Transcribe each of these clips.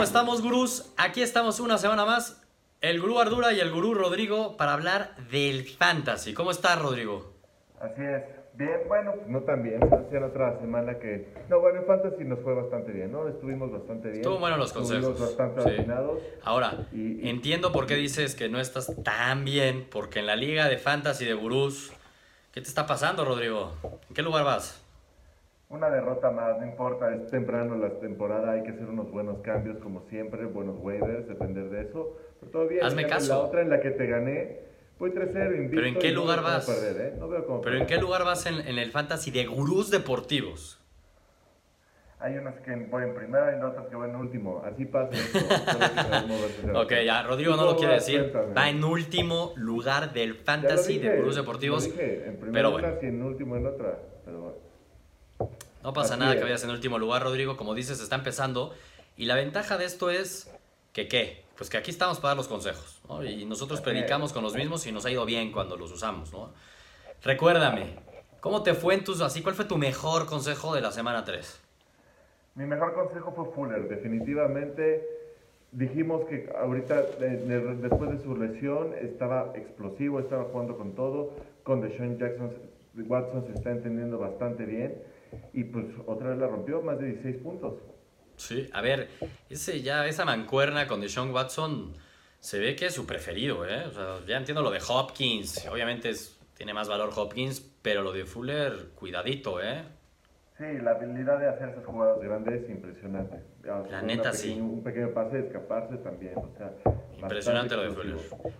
¿Cómo estamos, gurús? Aquí estamos una semana más. El gurú Ardura y el gurú Rodrigo para hablar del fantasy. ¿Cómo estás, Rodrigo? Así es. Bien, bueno, pues no tan bien. Hacía la otra semana que. No, bueno, en Fantasy nos fue bastante bien, ¿no? Estuvimos bastante bien. Estuvo bueno los consejos. Estuvimos bastante Sí. afinados. Ahora, Y- y- entiendo por qué dices que no estás tan bien, porque en la liga de fantasy de gurús, ¿qué te está pasando, Rodrigo? ¿En qué lugar vas? Una derrota más, no importa, es temprano la temporada, hay que hacer unos buenos cambios como siempre, buenos waivers, depender de eso. Pero bien. Hazme caso. La otra en la que te gané, voy 3-0, invicto. ¿Pero en qué no lugar vas? Perder, ¿eh? No veo cómo ¿Pero en qué lugar vas en, en el fantasy de gurús deportivos? Hay unas que voy en primera y otras que voy en último. Así pasa de Ok, ya, Rodrigo no ¿Cómo lo quiere das decir. Va en último lugar del fantasy dije, de gurús lo deportivos. dije, en primera Pero bueno. unas y en último en otra. Pero bueno. No pasa Así nada es. que vayas en último lugar, Rodrigo. Como dices, está empezando. Y la ventaja de esto es que, ¿qué? Pues que aquí estamos para dar los consejos. ¿no? Y nosotros predicamos con los mismos y nos ha ido bien cuando los usamos. ¿no? Recuérdame, ¿cómo te fue en tus... Así, ¿cuál fue tu mejor consejo de la semana 3? Mi mejor consejo fue Fuller, definitivamente. Dijimos que ahorita, de- de- después de su lesión, estaba explosivo, estaba jugando con todo. Con Deshaun Jackson, Watson se está entendiendo bastante bien. Y pues otra vez la rompió, más de 16 puntos. Sí, a ver, ese ya, esa mancuerna con Deshaun Watson se ve que es su preferido, ¿eh? O sea, ya entiendo lo de Hopkins. Obviamente es, tiene más valor Hopkins, pero lo de Fuller, cuidadito, ¿eh? Sí, la habilidad de hacer esas jugadas grandes es impresionante. La neta, pequeña- sí. Un pequeño pase de escaparse también. O sea, Impresionante lo de Fuller.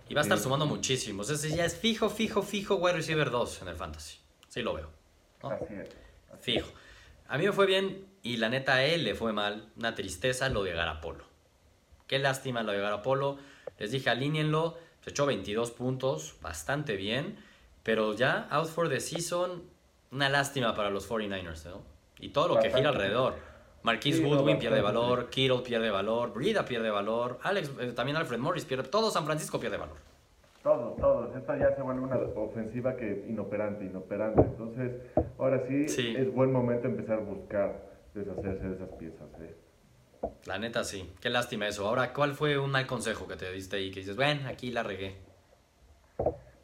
Y va a estar Sí. sumando muchísimos. Ese ya es fijo, fijo, fijo wide receiver 2 en el fantasy. Sí lo veo. ¿no? Así es. Fijo. A mí me fue bien y la neta a él le fue mal. Una tristeza lo de Garapolo. Qué lástima lo de Garapolo. Les dije, alíñenlo. Se echó 22 puntos, bastante bien. Pero ya, out for the season, una lástima para los 49ers, ¿no? Y todo lo que gira alrededor. Sí, no, Goodwin pierde valor, Kittle pierde valor, Brida pierde valor, Alex, eh, también Alfred Morris pierde, todo San Francisco pierde valor. Todos, todos. Esto ya se vuelve una ofensiva que inoperante, inoperante. Entonces, ahora sí, Sí. es buen momento empezar a buscar deshacerse de esas piezas. ¿eh? La neta sí, qué lástima eso. Ahora, ¿cuál fue un mal consejo que te diste ahí que dices, bueno, aquí la regué?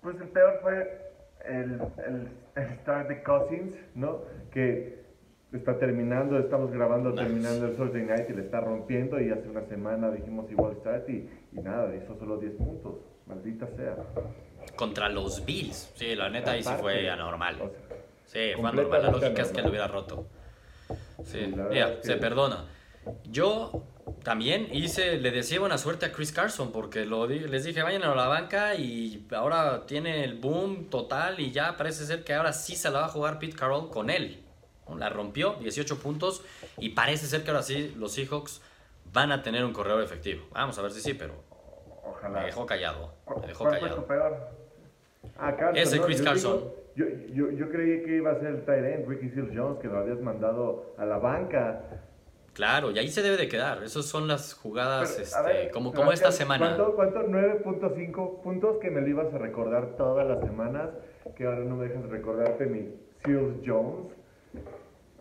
Pues el peor fue el, el, el start de Cousins, ¿no? Que está terminando, estamos grabando, Nice. terminando el Thursday Night y le está rompiendo. Y hace una semana dijimos igual start y, y nada, hizo solo 10 puntos. Maldita sea. Contra los Bills. Sí, la neta ahí sí fue anormal. o sea, Sí, fue anormal. La lógica es que lo hubiera roto. Sí, es que- se perdona. Yo también hice, le decía buena suerte a Chris Carson porque lo les dije vayan a la banca y ahora tiene el boom total y ya parece ser que ahora sí se la va a jugar Pete Carroll con él. La rompió, 18 puntos y parece ser que ahora sí los Seahawks van a tener un correo efectivo. Vamos a ver si sí, pero Ojalá. me dejó callado. ¿Cu- Me dejó ¿Cuál fue callado. tu peor? Ah, Carson. Ese ¿no? Chris Yo Carson. digo- yo, yo, yo creí que iba a ser el tight end, Ricky Seals Jones, que lo habías mandado a la banca. Claro, y ahí se debe de quedar. Esas son las jugadas Pero, este, ver, como, como esta semana. ¿Cuánto? ¿Cuánto? 9.5 puntos que me lo ibas a recordar todas las semanas, que ahora no me dejas recordarte mi Seals Jones.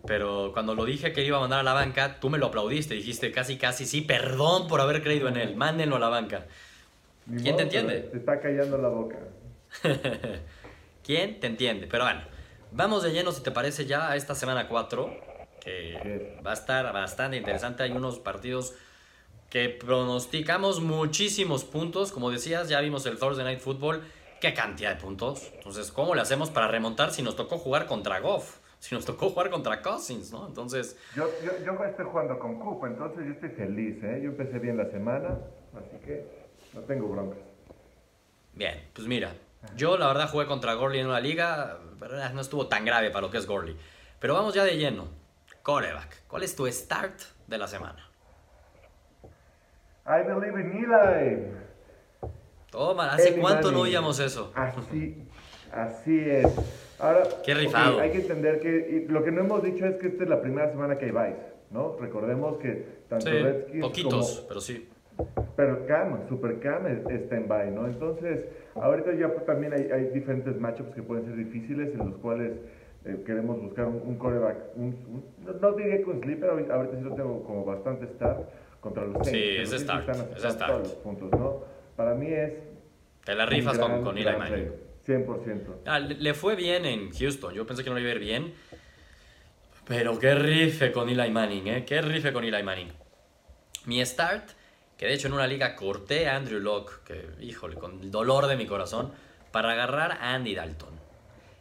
Pero cuando lo dije que iba a mandar a la banca, tú me lo aplaudiste. Dijiste casi, casi, sí, perdón por haber creído en él. Mándenlo a la banca. Ni ¿Quién te modo, entiende? Te está callando la boca. ¿Quién te entiende? Pero bueno, vamos de lleno, si te parece, ya a esta semana 4, que Sí. va a estar bastante interesante. Hay unos partidos que pronosticamos muchísimos puntos. Como decías, ya vimos el Thursday Night Football. ¿Qué cantidad de puntos? Entonces, ¿cómo le hacemos para remontar si nos tocó jugar contra Goff? Si nos tocó jugar contra Cousins, ¿no? Entonces, Yo, yo, yo estoy jugando con Coop, entonces yo estoy feliz, ¿eh? Yo empecé bien la semana, así que no tengo broncas. Bien, pues mira, yo la verdad jugué contra Gorley en una liga, pero no estuvo tan grave para lo que es Gorley. Pero vamos ya de lleno. Coreback, ¿cuál es tu start de la semana? I believe in Eli. Toma, ¿hace Eli cuánto no oíamos eso? Así, así es. Ahora, Qué rifado. hay que entender que lo que no hemos dicho es que esta es la primera semana que hay Vice, ¿no? Recordemos que tanto Sí, Redskins poquitos, como pero sí. Pero Cam, Super Cam es- está en bye, ¿no? Entonces, ahorita ya pues, también hay, hay diferentes matchups que pueden ser difíciles en los cuales eh, queremos buscar un, un coreback. un- un- no, diría con sleeper, ahorita sí lo tengo como bastante start. contra los Saints. Sí, que es start, es start. todos los puntos, ¿no? Para mí es Te la un rifas gran, con, con Eli Manning. trade. 100%. Ah, le, le fue bien en Houston. Yo pensé que no le iba a ir bien. Pero qué rife con Eli Manning, ¿eh? Qué rife con Eli Manning. Mi start, que de hecho en una liga corté a Andrew Locke, que híjole, con el dolor de mi corazón, para agarrar a Andy Dalton.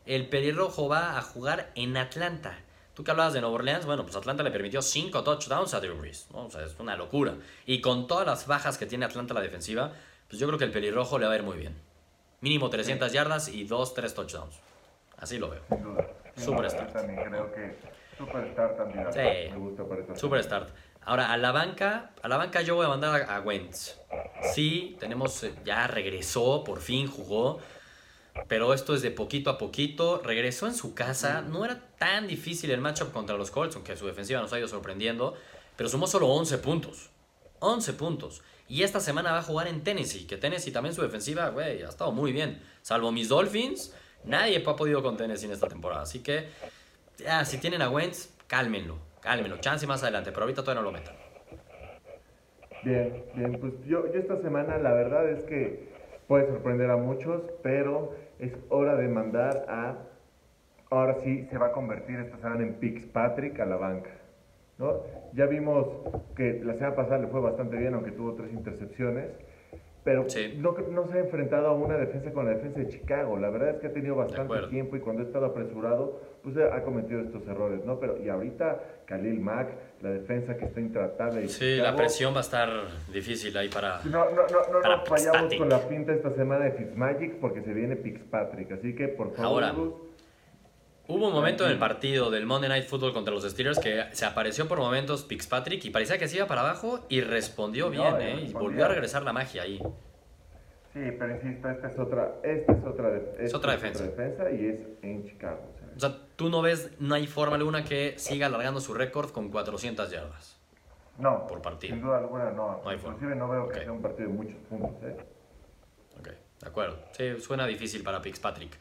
El pelirrojo va a jugar en Atlanta. Tú que hablabas de Nueva Orleans, bueno, pues Atlanta le permitió 5 touchdowns a Drew Brees. ¿no? O sea, es una locura. Y con todas las bajas que tiene Atlanta la defensiva, pues yo creo que el pelirrojo le va a ir muy bien. Mínimo 300 yardas y 2, 3 touchdowns. Así lo veo. Sin duda. Superstar. también creo que superstar también. Sí. Me gusta para esta Super start. Ahora, a la banca, a la banca yo voy a mandar a, a Wentz. Sí, tenemos, eh, ya regresó, por fin jugó. Pero esto es de poquito a poquito. Regresó en su casa. No era tan difícil el matchup contra los Colts, aunque su defensiva nos ha ido sorprendiendo. Pero sumó solo 11 puntos. 11 puntos. Y esta semana va a jugar en Tennessee. Que Tennessee también su defensiva, güey, ha estado muy bien. Salvo mis Dolphins, nadie ha podido con Tennessee en esta temporada. Así que, ya, si tienen a Wentz, cálmenlo. Cálmenlo. Chance más adelante, pero ahorita todavía no lo metan. Bien, bien, pues yo, yo esta semana la verdad es que puede sorprender a muchos, pero es hora de mandar a, ahora sí se va a convertir esta semana en Pix Patrick a la banca, ¿no? Ya vimos que la semana pasada le fue bastante bien, aunque tuvo tres intercepciones, pero Sí. no, no se ha enfrentado a una defensa con la defensa de Chicago, la verdad es que ha tenido bastante tiempo y cuando ha estado apresurado, pues ha cometido estos errores, ¿no? Pero, y ahorita Khalil Mack, la defensa que está intratable Sí, la Chicago, presión va a estar difícil ahí para... no, no, no, no Para nos Fitzpatrick. con la pinta esta semana de Fitzmagic porque se viene Fitzpatrick. Así que, por favor, Ahora. Hubo un momento en el partido del Monday Night Football contra los Steelers que se apareció por momentos Fitzpatrick y parecía que se iba para abajo y respondió No, bien, y ¿eh? Y respondía. volvió a regresar la magia ahí. sí, pero insisto, esta es otra, esta es otra, esta otra defensa. defensa y es en Chicago. o sea. Tú no ves, no hay forma alguna que siga alargando su récord con 400 yardas. no, por partido. Sin duda alguna, no. No hay forma. Inclusive no veo que Ok. sea un partido de muchos puntos. ¿eh? Ok, de acuerdo. Sí, suena difícil para Fitzpatrick.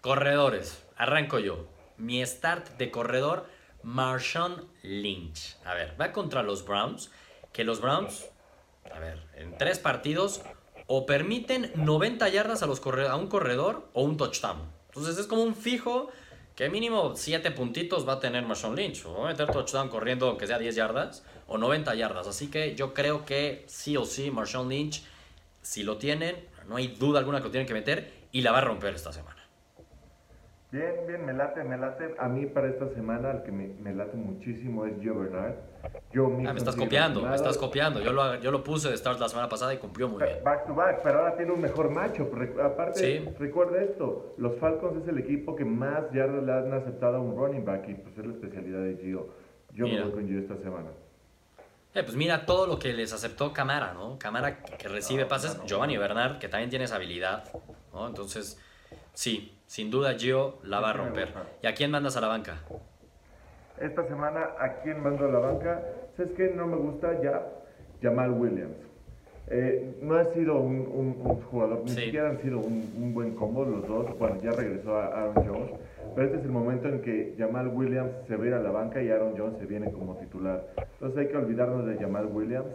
Corredores, arranco yo. Mi start de corredor, Marshawn Lynch. A ver, va contra los Browns, que los Browns, a ver, en tres partidos, o permiten 90 yardas a, los a un corredor o un touchdown. Entonces es como un fijo que mínimo 7 puntitos va a tener Marshawn Lynch. O va a meter touchdown corriendo aunque sea 10 yardas o 90 yardas. Así que yo creo que sí o sí Marshawn Lynch, si lo tienen, no hay duda alguna que lo tienen que meter y la va a romper esta semana. Bien, bien, me late, me late. A mí para esta semana el que me, me late muchísimo es Joe Bernard. Yo Ah, me estás copiando, me estás copiando. Yo lo, yo lo puse de start la semana pasada y cumplió muy bien. Back to back, pero ahora tiene un mejor. Re- Aparte, Sí. recuerda esto: los Falcons es el equipo que más yardas le han aceptado a un running back y pues es la especialidad de Gio. Yo Mira. me voy con Gio esta semana. Eh, pues mira todo lo que les aceptó Camara, ¿no? Camara que recibe pases, Giovanni Bernard, que también tiene esa habilidad, ¿no? Entonces, sí, sin duda Gio la va a romper. ¿Y a quién mandas a la banca? Esta semana, ¿a quién mando a la banca? ¿Sabes qué? No me gusta ya Jamal Williams. Eh, no ha sido un, un- un jugador, ni Sí. siquiera han sido un, un buen combo los dos. Bueno, ya regresó a Aaron Jones, pero este es el momento en que Jamal Williams se va a ir a la banca y Aaron Jones se viene como titular. Entonces hay que olvidarnos de Jamal Williams.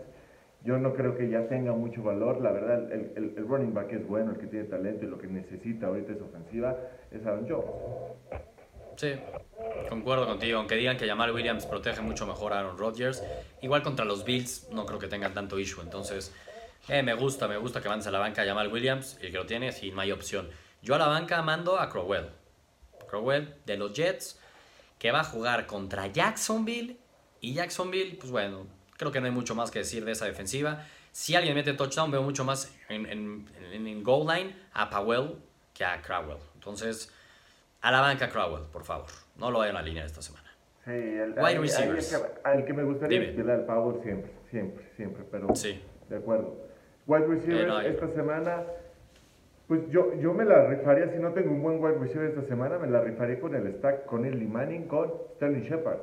Yo no creo que ya tenga mucho valor. La verdad, el, el- running back es bueno, el que tiene talento y lo que necesita ahorita es ofensiva, es Aaron Jones. Sí, concuerdo contigo. Aunque digan que Jamal Williams protege mucho mejor a Aaron Rodgers, igual contra los Bills no creo que tengan tanto issue. Entonces, eh, me gusta, me gusta que mandes a la banca a Jamal Williams el que lo tiene, sí, no hay opción. Yo a la banca mando a Crowell. Crowell de los Jets, que va a jugar contra Jacksonville. Y Jacksonville, pues bueno, creo que no hay mucho más que decir de esa defensiva. Si alguien mete touchdown, veo mucho más en, en, en- en goal line a Powell que a Crowell. Entonces, a la banca Crowell, por favor. No lo vayan a alinear esta semana. Sí, el, Wide receivers. el que, al que me gustaría Dime. Bilal Powell siempre, siempre, siempre, pero Sí. de acuerdo. Wide receivers Eh, no, esta semana, pues yo, yo me la rifaría, si no tengo un buen wide receiver esta semana, me la rifaría con el stack, con el Manning, con Sterling Shepard.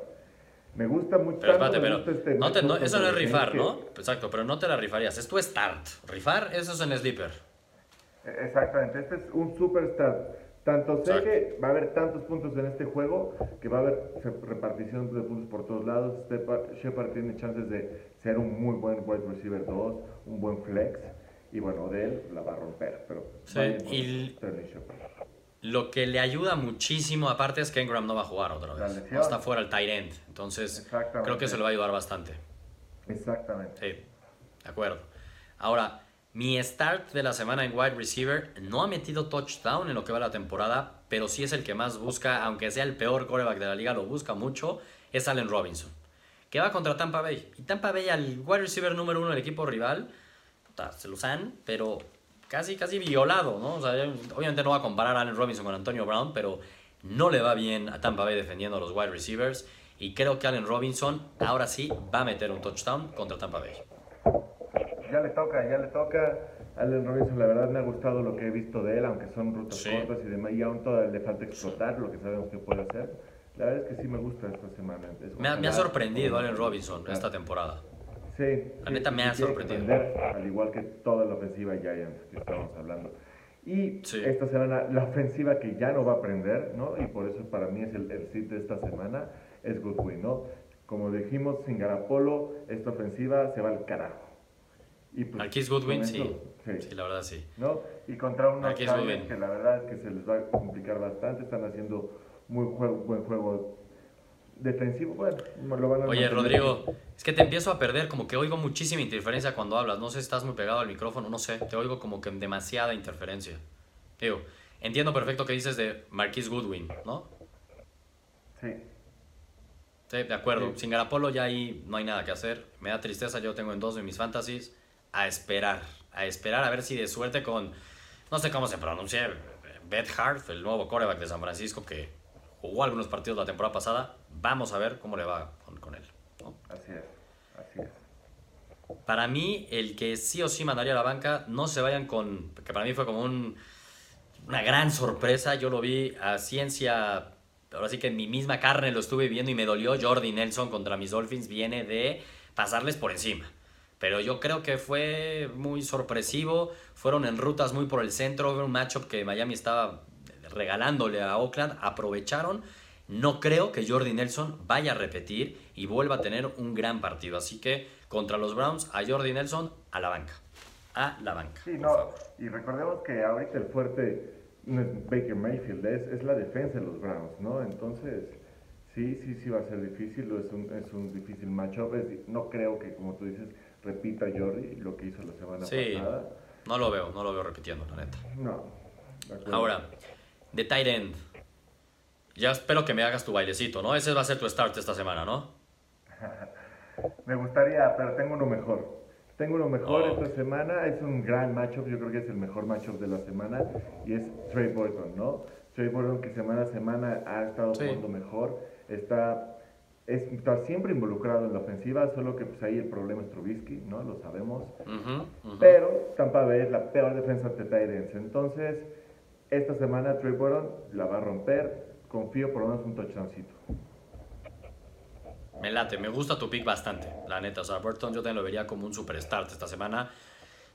Me gusta mucho. Pero espérate, pero este no te- no- matchup eso no es rifar, ¿no? Exacto, pero no te la rifarías. Es tu start. Rifar, eso es en sleeper. que- Exactamente, este es un superstar. Tanto sé que va a haber tantos puntos en este juego que va a haber repartición de puntos por todos lados. Shepard tiene chances de ser un muy buen wide receiver 2, un buen flex. Y bueno, de él la va a romper. Pero sí, y lo que le ayuda muchísimo, aparte, es que Engram no va a jugar otra vez. está fuera el tight end. Entonces, creo que se le va a ayudar bastante. Exactamente. Sí, de acuerdo. Ahora, mi start de la semana en wide receiver no ha metido touchdown en lo que va la temporada, pero sí es el que más busca, aunque sea el peor quarterback de la liga, lo busca mucho, es Allen Robinson, que va contra Tampa Bay. Y Tampa Bay al wide receiver número uno del equipo rival, se lo usan, pero casi, casi violado, ¿no? obviamente no va a comparar a Allen Robinson con Antonio Brown, pero no le va bien a Tampa Bay defendiendo a los wide receivers. Y creo que Allen Robinson ahora sí va a meter un touchdown contra Tampa Bay ya le toca, ya le toca. Allen Robinson, la verdad me ha gustado lo que he visto de él, aunque son rutas cortas y demás, y aún todavía le falta explotar lo que sabemos que puede hacer. La verdad es que sí me gusta esta semana. Me ha, me ha, sorprendido Allen Robinson esta temporada. Sí. La neta me ha sorprendido. Al igual que toda la ofensiva Giants que estábamos hablando. Y esta semana, la ofensiva que ya no va a aprender, ¿no? Y por eso para mí es el, el sit de esta semana, es Goodwin, ¿no? Como dijimos, sin Garapolo, esta ofensiva se va al carajo. Y pues, Goodwin, sí. sí. la verdad sí. ¿No? Y contra unos que la verdad es que se les va a complicar bastante, están haciendo muy buen juego defensivo. Bueno, lo van a Oye, Rodrigo, es que te empiezo a perder, como que oigo muchísima interferencia cuando hablas. No sé si estás muy pegado al micrófono, no sé, te oigo como que demasiada interferencia. Digo, entiendo perfecto que dices de Marquis Goodwin, ¿no? Sí. Sí, de acuerdo. Sin Garapolo ya ahí no hay nada que hacer. Me da tristeza, yo tengo en dos de mis fantasies a esperar, a esperar a ver si de suerte con, no sé cómo se pronuncia, Beth Hart, el nuevo coreback de San Francisco que jugó algunos partidos la temporada pasada, vamos a ver cómo le va con, él. Así es, así es. Para mí, el que sí o sí mandaría a la banca, no se vayan con, que para mí fue como un, una gran sorpresa, yo lo vi a ciencia, ahora sí que en mi misma carne lo estuve viendo y me dolió, Jordi Nelson contra mis Dolphins viene de pasarles por encima pero yo creo que fue muy sorpresivo. Fueron en rutas muy por el centro. un matchup que Miami estaba regalándole a Oakland. Aprovecharon. No creo que Jordi Nelson vaya a repetir y vuelva a tener un gran partido. Así que contra los Browns, a Jordi Nelson a la banca. A la banca. Sí, no. Y recordemos que ahorita el fuerte no es Baker Mayfield, es, es la defensa de los Browns, ¿no? Entonces, sí, sí, sí va a ser difícil. Es un, es un difícil matchup. no creo que, como tú dices, repita Jordi lo que hizo la semana sí, pasada. No lo veo, no lo veo repitiendo, la neta. No. Ahora, de tight end. Ya espero que me hagas tu bailecito, ¿no? Ese va a ser tu start esta semana, ¿no? me gustaría, pero tengo uno mejor. Tengo uno mejor oh. esta semana. Es un gran matchup, yo creo que es el mejor matchup de la semana. Y es Trey Burton, ¿no? Trey Burton que semana a semana ha estado jugando mejor. Está está siempre involucrado en la ofensiva, solo que pues ahí el problema es Trubisky, ¿no? Lo sabemos. Pero Tampa Bay es la peor defensa ante Tyrants. Entonces, esta semana Trey Burton la va a romper. Confío por lo menos un touchdowncito. Me late, me gusta tu pick bastante, la neta. O sea, Burton yo también lo vería como un super start esta semana.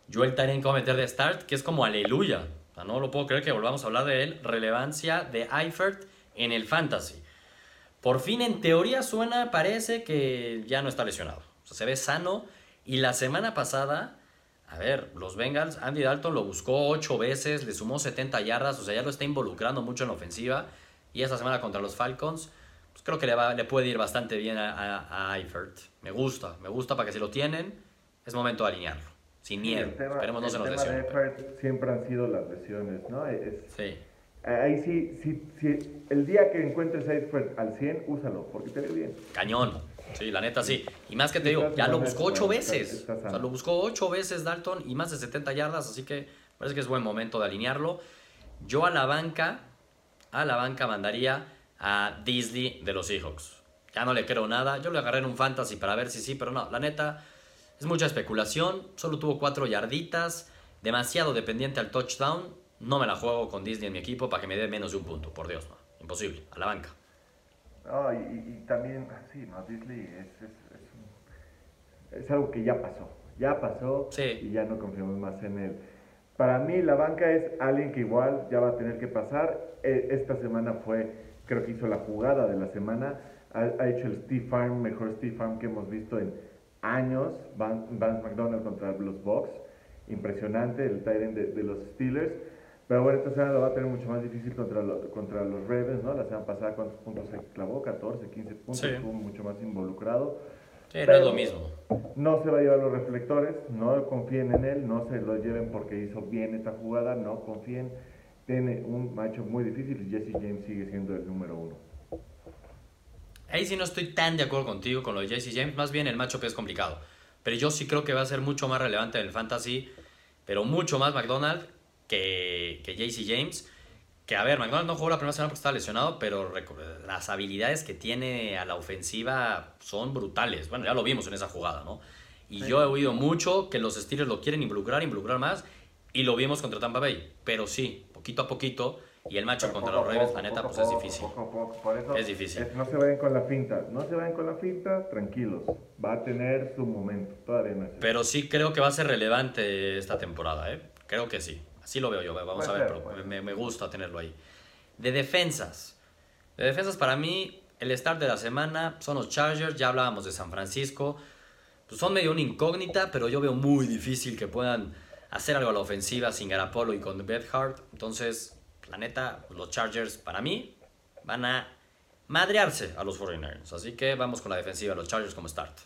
Yo el Tyrant que meter de start, que es como aleluya. O sea, no lo puedo creer que volvamos a hablar de él. Relevancia de Eifert en el fantasy. Por fin, en teoría suena, parece que ya no está lesionado. O sea, se ve sano. Y la semana pasada, a ver, los Bengals, Andy Dalton lo buscó ocho veces, le sumó 70 yardas, o sea, ya lo está involucrando mucho en la ofensiva. Y esta semana contra los Falcons, pues creo que le, va, le puede ir bastante bien a, a, Eifert. Me gusta, me gusta para que si lo tienen, es momento de alinearlo. Sin miedo. Esperemos no se nos lesione. siempre han sido las lesiones, ¿no? sí. Ahí sí, sí, sí, el día que encuentres a al 100, úsalo, porque te ve bien. Cañón. Sí, la neta sí. Y más que te digo, ya lo buscó ocho veces. O sea, lo buscó ocho veces Dalton y más de 70 yardas, así que parece que es buen momento de alinearlo. Yo a la banca, a la banca mandaría a Disney de los Seahawks. Ya no le creo nada. Yo le agarré en un fantasy para ver si sí, pero no, la neta es mucha especulación. Solo tuvo cuatro yarditas, demasiado dependiente al touchdown no me la juego con Disney en mi equipo para que me dé menos de un punto, por Dios, no. Imposible, a la banca. No, y, también, sí, no, Disney es, es, es, algo que ya pasó. Ya pasó y ya no confiamos más en él. Para mí la banca es alguien que igual ya va a tener que pasar. E, esta semana fue, creo que hizo la jugada de la semana. Ha, hecho el Steve Farm, mejor Steve Farm que hemos visto en años. Vance, McDonald contra los Bucks. Impresionante el Tyrant de, de, los Steelers. Pero bueno, esta semana lo va a tener mucho más difícil contra, contra los Ravens, ¿no? La semana pasada, ¿cuántos puntos se clavó? 14, 15 puntos. Estuvo mucho más involucrado. Sí, no es lo mismo. No se va a llevar los reflectores, no confíen en él, no se lo lleven porque hizo bien esta jugada, no confíen. Tiene un macho muy difícil y Jesse James sigue siendo el número uno. Ahí sí no estoy tan de acuerdo contigo con lo de Jesse James, más bien el macho que es complicado. Pero yo sí creo que va a ser mucho más relevante en el fantasy, pero mucho más McDonald que, que Jesse James. Que a ver, McDonald no jugó la primera semana porque estaba lesionado, pero las habilidades que tiene a la ofensiva son brutales. Bueno, ya lo vimos en esa jugada, ¿no? Y yo he oído mucho que los Steelers lo quieren involucrar, involucrar más, y lo vimos contra Tampa Bay. Pero sí, poquito a poquito, y el match contra los Ravens, la neta, pues es difícil. es difícil. no se vayan con la finta, no se vayan con la finta, tranquilos. Va a tener su momento, todavía no Pero sí creo que va a ser relevante esta temporada, ¿eh? Creo que sí. Así lo veo yo, vamos a ver, pero me, me, gusta tenerlo ahí. De defensas. De defensas para mí, el start de la semana son los Chargers, ya hablábamos de San Francisco. Pues son medio una incógnita, pero yo veo muy difícil que puedan hacer algo a la ofensiva sin Garapolo y con Hart. Entonces, la neta, los Chargers para mí van a madrearse a los 49ers. Así que vamos con la defensiva, los Chargers como start.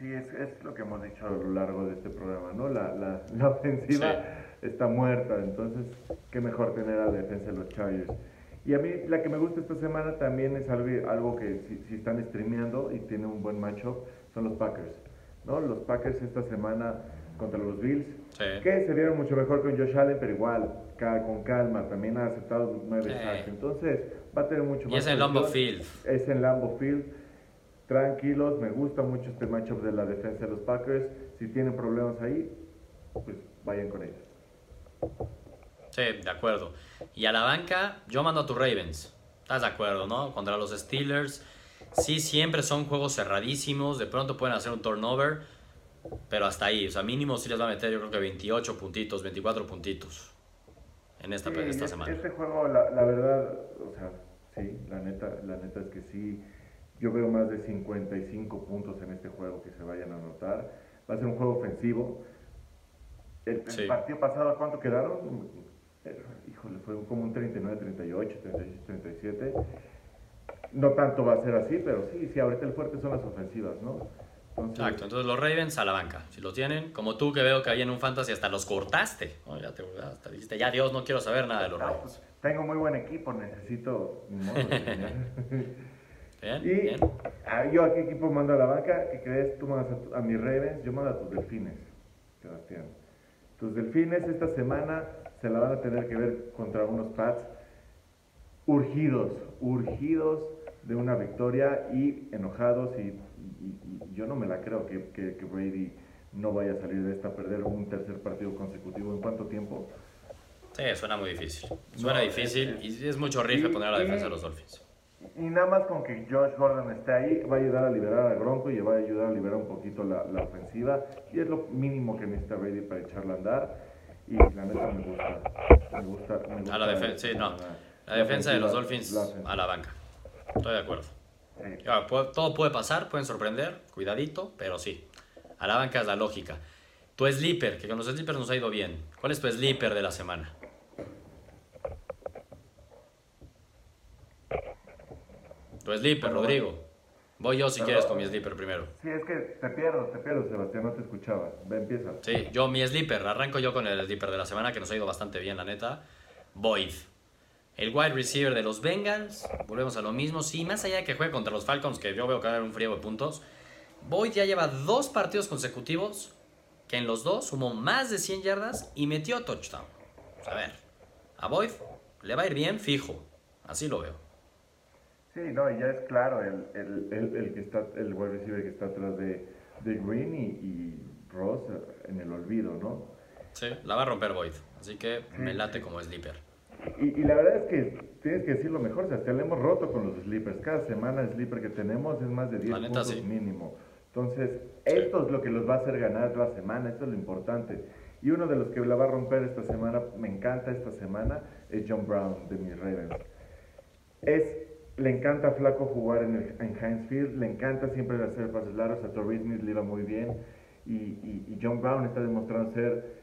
Sí, es, es, lo que hemos dicho a lo largo de este programa, ¿no? La, la, la ofensiva está muerta, entonces qué mejor tener a la defensa de los Chargers. Y a mí la que me gusta esta semana también es algo, algo que si, si están streameando y tiene un buen matchup, son los Packers. ¿no? Los Packers esta semana contra los Bills, que se vieron mucho mejor con Josh Allen, pero igual, con calma, también ha aceptado nueve sacks. Entonces va a tener mucho más. Y es en Lambo Field. Es en Lambo Field tranquilos, me gusta mucho este matchup de la defensa de los Packers. Si tienen problemas ahí, pues vayan con ellos. Sí, de acuerdo. Y a la banca, yo mando a tus Ravens. ¿Estás de acuerdo, no? Contra los Steelers. Sí, siempre son juegos cerradísimos. De pronto pueden hacer un turnover. Pero hasta ahí. O sea, mínimo sí les va a meter, yo creo que 28 puntitos, 24 puntitos. En esta, esta este, semana. Este juego, la, la verdad, o sea, sí, la neta, la neta es que sí yo veo más de 55 puntos en este juego que se vayan a anotar. Va a ser un juego ofensivo. El, partido pasado, ¿cuánto quedaron? Híjole, fue como un 39, 38, 36, 37. No tanto va a ser así, pero sí, sí, ahorita el fuerte son las ofensivas, ¿no? Exacto, entonces los Ravens a la banca. Si lo tienen, como tú que veo que ahí en un fantasy hasta los cortaste. ya te hasta dijiste, ya Dios, no quiero saber nada de los Ravens. Pues, tengo muy buen equipo, necesito. y yo a qué equipo mando a la banca, ¿qué crees? Tú mandas a, mis Ravens, yo mando a tus delfines, Sebastián. Tus delfines esta semana se la van a tener que ver contra unos Pats urgidos, urgidos de una victoria y enojados y, yo no me la creo que, que, Brady no vaya a salir de esta a perder un tercer partido consecutivo. ¿En cuánto tiempo? Sí, suena muy difícil. Suena difícil y es mucho rifle poner a la defensa de los Dolphins. Y nada más con que Josh Gordon esté ahí, va a ayudar a liberar a Gronco y va a ayudar a liberar un poquito la, la ofensiva. Y es lo mínimo que necesita Brady para echarla a andar. Y la neta me gusta. Me gusta. a la defensa, sí, no. La, defensa de los Dolphins a la banca. Estoy de acuerdo. todo puede pasar, pueden sorprender, cuidadito, pero sí. A la banca es la lógica. Tu sleeper, que con los sleepers nos ha ido bien. ¿Cuál es tu sleeper de la semana? Tu sleeper, Rodrigo. Voy yo si quieres con mi sleeper primero. Sí, es que te pierdo, te pierdo, Sebastián, no te escuchaba. Ve, empieza. Sí, yo mi sleeper, arranco yo con el sleeper de la semana que nos ha ido bastante bien, la neta. Boyd. El wide receiver de los Bengals, volvemos a lo mismo. Sí, más allá de que juegue contra los Falcons, que yo veo caer un frío de puntos. Boyd ya lleva dos partidos consecutivos que en los dos sumó más de 100 yardas y metió touchdown. a ver, a Boyd le va a ir bien fijo. Así lo veo. Sí, no, y ya es claro el, el, el, el que está, el wide receiver que está atrás de, de Green y, y, Ross en el olvido, ¿no? Sí, la va a romper Boyd, así que me late como sleeper. Y, y, la verdad es que tienes que decir lo mejor, o sea, te lo hemos roto con los sleepers. Cada semana el sleeper que tenemos es más de 10 puntos mínimo. Entonces, esto es lo que los va a hacer ganar la semana, esto es lo importante. Y uno de los que la va a romper esta semana, me encanta esta semana, es John Brown de mis Ravens. Es, le encanta Flaco jugar en, el, en Heinz Field, le encanta siempre hacer pases largos, a Smith le iba muy bien. Y, y, y John Brown está demostrando ser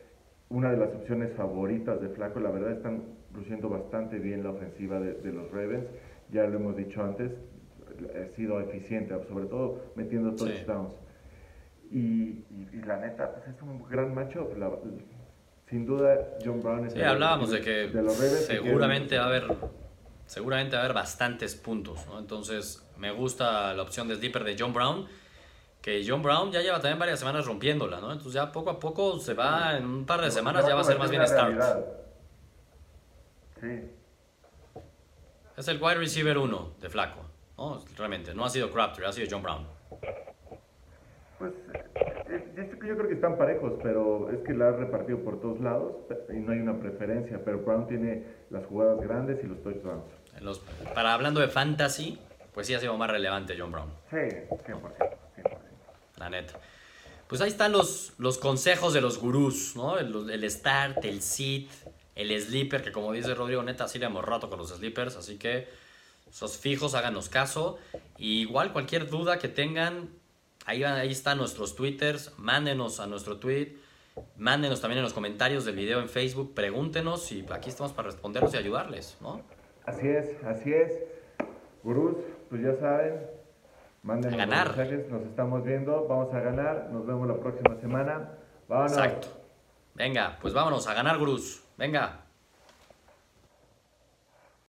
una de las opciones favoritas de Flaco. La verdad están luciendo bastante bien la ofensiva de, de los Ravens. Ya lo hemos dicho antes, ha sido eficiente, sobre todo metiendo touchdowns. Y, y, y, la neta, pues es un gran macho. sin duda, John Brown es sí, hablábamos de, que de los seguramente va a haber seguramente va a haber bastantes puntos, ¿no? Entonces, me gusta la opción de sleeper de John Brown, que John Brown ya lleva también varias semanas rompiéndola, ¿no? Entonces, ya poco a poco se va, en un par de semanas ya va a ser más bien start. Sí. Es el wide receiver 1 de Flaco, ¿no? Realmente, no ha sido Crabtree, ha sido John Brown. Pues eh, yo creo que están parejos, pero es que la ha repartido por todos lados y no hay una preferencia, pero Brown tiene las jugadas grandes y los touchdowns. Los, para hablando de fantasy, pues sí ha sido más relevante John Brown. Sí, 100%. 100%. La neta. Pues ahí están los, los consejos de los gurús, ¿no? El, el start, el sit, el sleeper, que como dice Rodrigo, neta, sí le hemos rato con los sleepers, así que esos fijos, háganos caso. Y igual cualquier duda que tengan, ahí, ahí están nuestros twitters, mándenos a nuestro tweet, mándenos también en los comentarios del video en Facebook, pregúntenos y aquí estamos para responderlos y ayudarles, ¿no? Así es, así es. Gurús, pues ya saben, mándenos ganar. mensajes, nos estamos viendo, vamos a ganar, nos vemos la próxima semana. Vámonos. Exacto. Venga, pues vámonos a ganar, gurús. Venga.